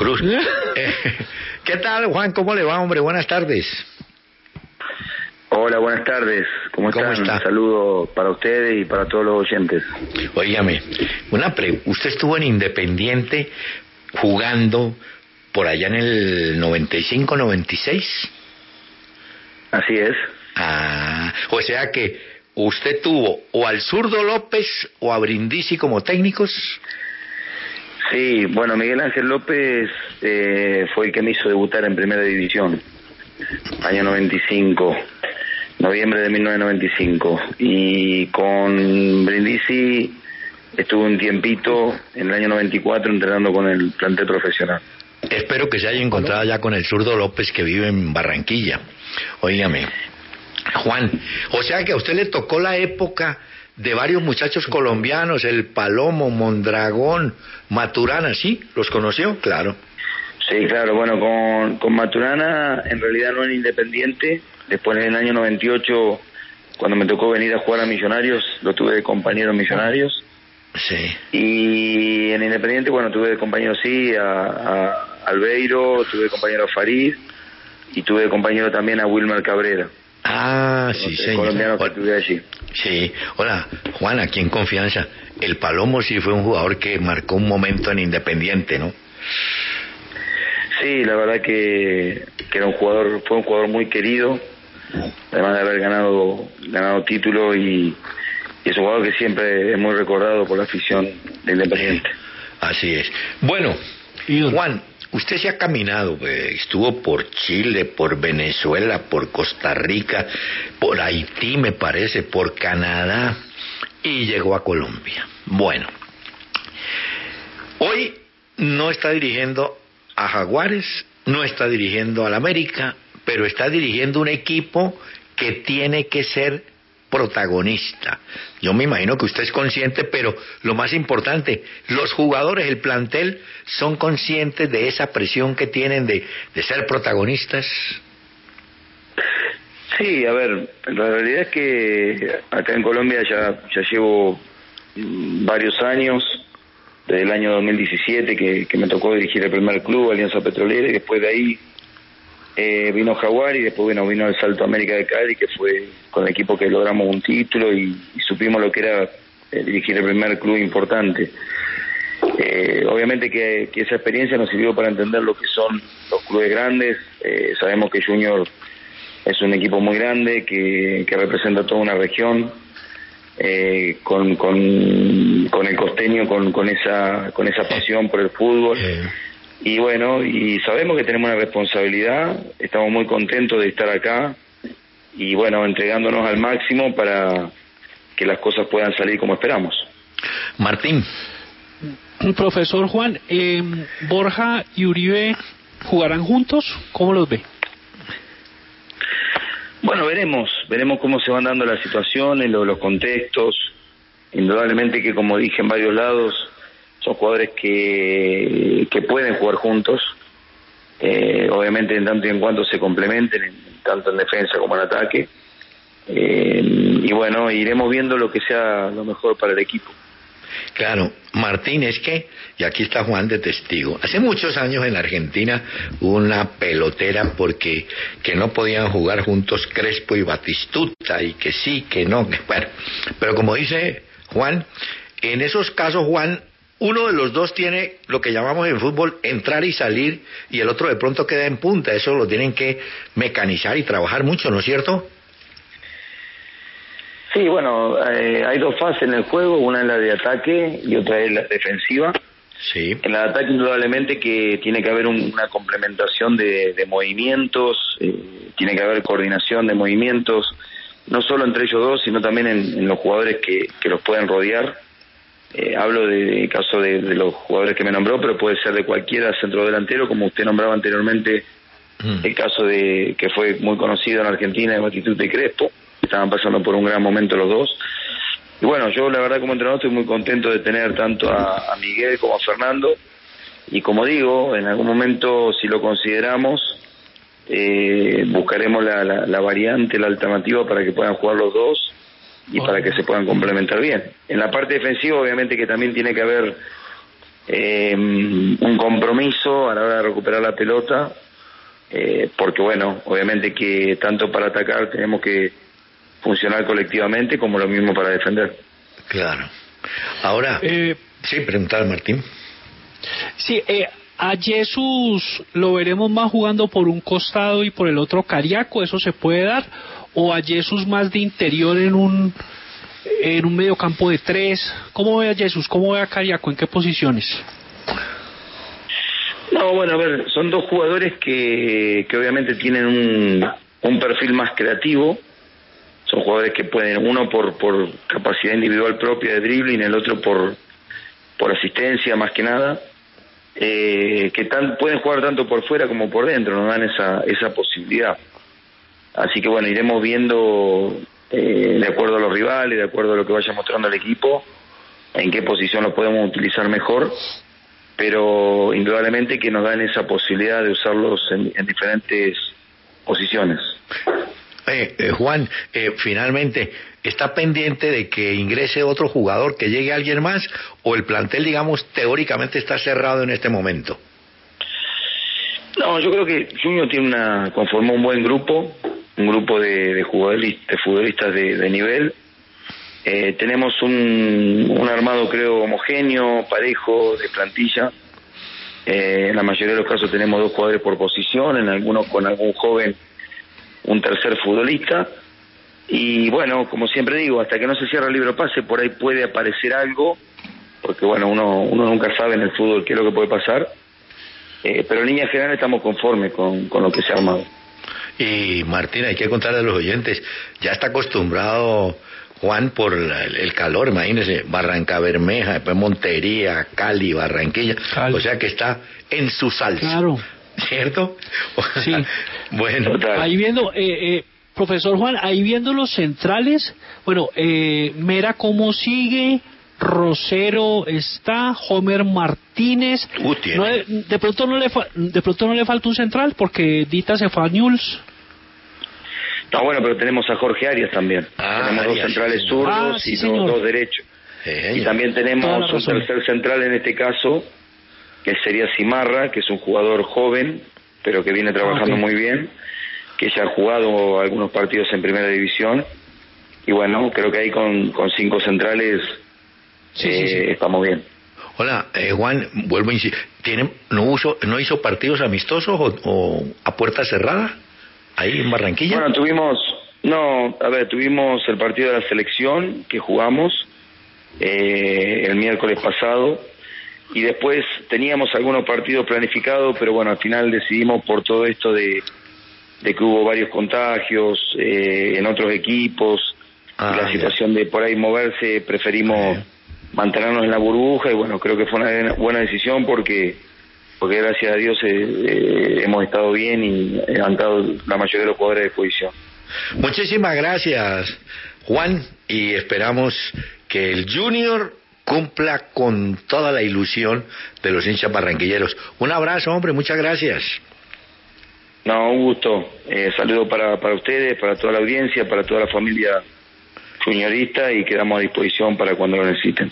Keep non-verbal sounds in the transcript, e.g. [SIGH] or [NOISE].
Cruz. [LAUGHS] Eh, ¿Qué tal, Juan? ¿Cómo le va, hombre? Buenas tardes. Hola, buenas tardes. ¿Cómo, ¿Cómo están? está? Un saludo para ustedes y para todos los oyentes. Óigame, una pre usted estuvo en Independiente jugando por allá en el 95-96. Así es. Ah, o sea que usted tuvo o al zurdo López o a Brindisi como técnicos. Sí, bueno, Miguel Ángel López eh, fue el que me hizo debutar en Primera División, año 95, noviembre de 1995. Y con Brindisi estuve un tiempito en el año 94 entrenando con el plantel profesional. Espero que se haya encontrado ya con el zurdo López que vive en Barranquilla. Óigame, Juan, o sea que a usted le tocó la época de varios muchachos colombianos, el Palomo, Mondragón, Maturana, ¿sí? ¿Los conoció? Claro. Sí, claro, bueno, con, con Maturana en realidad no en Independiente, después en el año 98, cuando me tocó venir a jugar a Millonarios, lo tuve de compañero en Millonarios. Sí. Y en Independiente, bueno, tuve de compañero sí a, a Albeiro, tuve de compañero a Farid y tuve de compañero también a Wilmer Cabrera. Ah, sí, el señor. colombiano que Hola. tuve allí. Sí, hola, Juan, aquí en confianza. El Palomo sí fue un jugador que marcó un momento en Independiente, ¿no? Sí, la verdad que, que era un jugador, fue un jugador muy querido, además de haber ganado, ganado título y, y es un jugador que siempre es muy recordado por la afición de Independiente. Así es. Bueno, Juan, usted se ha caminado, pues, estuvo por Chile, por Venezuela, por Costa Rica, por Haití, me parece, por Canadá y llegó a Colombia. Bueno, hoy no está dirigiendo a Jaguares, no está dirigiendo al América, pero está dirigiendo un equipo que tiene que ser protagonista. Yo me imagino que usted es consciente, pero lo más importante, los jugadores, el plantel, son conscientes de esa presión que tienen de, de ser protagonistas. Sí, a ver, la realidad es que acá en Colombia ya, ya llevo varios años, desde el año 2017 que, que me tocó dirigir el primer club, Alianza Petrolera, y después de ahí eh, vino Jaguar y después bueno, vino el Salto América de Cali, que fue con el equipo que logramos un título y, y supimos lo que era eh, dirigir el primer club importante. Eh, obviamente que, que esa experiencia nos sirvió para entender lo que son los clubes grandes. Eh, sabemos que Junior es un equipo muy grande que, que representa toda una región. eh, con, con, con el costeño, con, con, esa, con esa pasión por el fútbol. Y bueno, y sabemos que tenemos una responsabilidad, estamos muy contentos de estar acá y bueno, entregándonos al máximo para que las cosas puedan salir como esperamos. Martín, Profesor Juan, eh, Borja y Uribe jugarán juntos, ¿cómo los ve? Bueno, veremos, veremos cómo se van dando las situaciones, lo- los contextos. Indudablemente que, como dije en varios lados, son jugadores que, que pueden jugar juntos. Eh, obviamente, en tanto y en cuanto se complementen, en- tanto en defensa como en ataque. Eh, y bueno, iremos viendo lo que sea lo mejor para el equipo. Claro, Martín, es que, y aquí está Juan de testigo, hace muchos años en Argentina hubo una pelotera porque que no podían jugar juntos Crespo y Batistuta y que sí, que no, bueno, pero como dice Juan, en esos casos Juan, uno de los dos tiene lo que llamamos en fútbol entrar y salir y el otro de pronto queda en punta, eso lo tienen que mecanizar y trabajar mucho, ¿no es cierto? Sí, bueno, eh, hay dos fases en el juego, una es la de ataque y otra es la defensiva. Sí. En el ataque indudablemente que tiene que haber un- una complementación de, de movimientos, eh, tiene que haber coordinación de movimientos, no solo entre ellos dos, sino también en, en los jugadores que, que los pueden rodear. Eh, hablo de, de caso de, de los jugadores que me nombró, pero puede ser de cualquiera centro delantero, como usted nombraba anteriormente, Mm. el caso de que fue muy conocido en Argentina de Batistuta y Crespo, estaban pasando por un gran momento los dos. Y bueno, yo la verdad como entrenador estoy muy contento de tener tanto a, a Miguel como a Fernando. Y como digo, en algún momento, si lo consideramos, eh, buscaremos la, la, la variante, la alternativa para que puedan jugar los dos y para que se puedan complementar bien. En la parte defensiva, obviamente que también tiene que haber eh, un compromiso a la hora de recuperar la pelota, eh, porque bueno, obviamente que tanto para atacar tenemos que funcionar colectivamente como lo mismo para defender. Claro. Ahora, Eh, sí, preguntar Martín. sí, eh, a Jesús lo veremos más jugando por un costado y por el otro Cariaco, ¿eso se puede dar? ¿O a Jesús más de interior en un en un medio campo de tres? ¿Cómo ve a Jesús? ¿Cómo ve a Cariaco? ¿En qué posiciones? No, bueno, a ver, son dos jugadores que, que obviamente tienen un, un perfil más creativo. Son jugadores que pueden, uno por, por capacidad individual propia de dribbling, el otro por, por asistencia más que nada, eh, que pueden jugar tanto por fuera como por dentro, nos dan esa, esa posibilidad. Así que bueno, iremos viendo eh, de acuerdo a los rivales, de acuerdo a lo que vaya mostrando el equipo, en qué posición lo podemos utilizar mejor, pero indudablemente que nos dan esa posibilidad de usarlos en, en diferentes posiciones. Eh, eh, Juan, eh, finalmente, ¿está pendiente de que ingrese otro jugador, que llegue alguien más, o el plantel, digamos, teóricamente está cerrado en este momento? No, yo creo que Junior tiene una conformó un buen grupo, un grupo de, de jugadores, de futbolistas de, nivel. Eh, tenemos un, armado, creo, homogéneo, parejo, de plantilla. Eh, en la mayoría de los casos tenemos dos jugadores por posición, en algunos con algún joven, un tercer futbolista. Y bueno, como siempre digo, hasta que no se cierra el libro pase, por ahí puede aparecer algo, porque bueno, uno, uno nunca sabe en el fútbol qué es lo que puede pasar. Eh, pero en línea general estamos conformes con, con lo que se ha armado. Y Martín, hay que contarle a los oyentes, ya está acostumbrado Juan por la- el calor, imagínese, Barranca Bermeja, después Montería, Cali, Barranquilla, Cali. o sea que está en su salsa. Claro. ¿Cierto? Sí. [LAUGHS] bueno, Total. Ahí viendo, eh, eh, profesor Juan, ahí viendo los centrales, bueno, eh, Mera cómo sigue, Rosero está, Homer Martínez, Uh. No, de, de pronto no le fa- de pronto no le falta un central porque Dita se fue a Newell's. No, bueno, pero tenemos a Jorge Arias también. Ah, tenemos dos centrales. Ah, zurdos sí, y dos, dos derechos. Eh, Y también tenemos un tercer central en este caso, que sería Simarra, que es un jugador joven, pero que viene trabajando Ah, muy bien, que ya ha jugado algunos partidos en primera división. Y bueno, creo que ahí con, con cinco centrales Sí, eh, sí, sí. estamos bien. Hola, eh, Juan, vuelvo a insistir, ¿tiene, no, uso, ¿no hizo partidos amistosos o, o a puerta cerrada ahí en Barranquilla? Bueno, tuvimos, no, a ver, tuvimos el partido de la selección que jugamos eh, el miércoles pasado y después teníamos algunos partidos planificados, pero bueno, al final decidimos por todo esto de, de que hubo varios contagios eh, en otros equipos Ah, y la situación de por ahí moverse, preferimos mantenernos en la burbuja y bueno, creo que fue una buena decisión porque porque gracias a Dios eh, eh, hemos estado bien y han estado la mayoría de los jugadores de posición. Muchísimas gracias, Juan, y esperamos que el Junior cumpla con toda la ilusión de los hinchas barranquilleros. Un abrazo, hombre, muchas gracias. No, un gusto. Eh, saludo para, para ustedes, para toda la audiencia, para toda la familia juniorista y quedamos a disposición para cuando lo necesiten.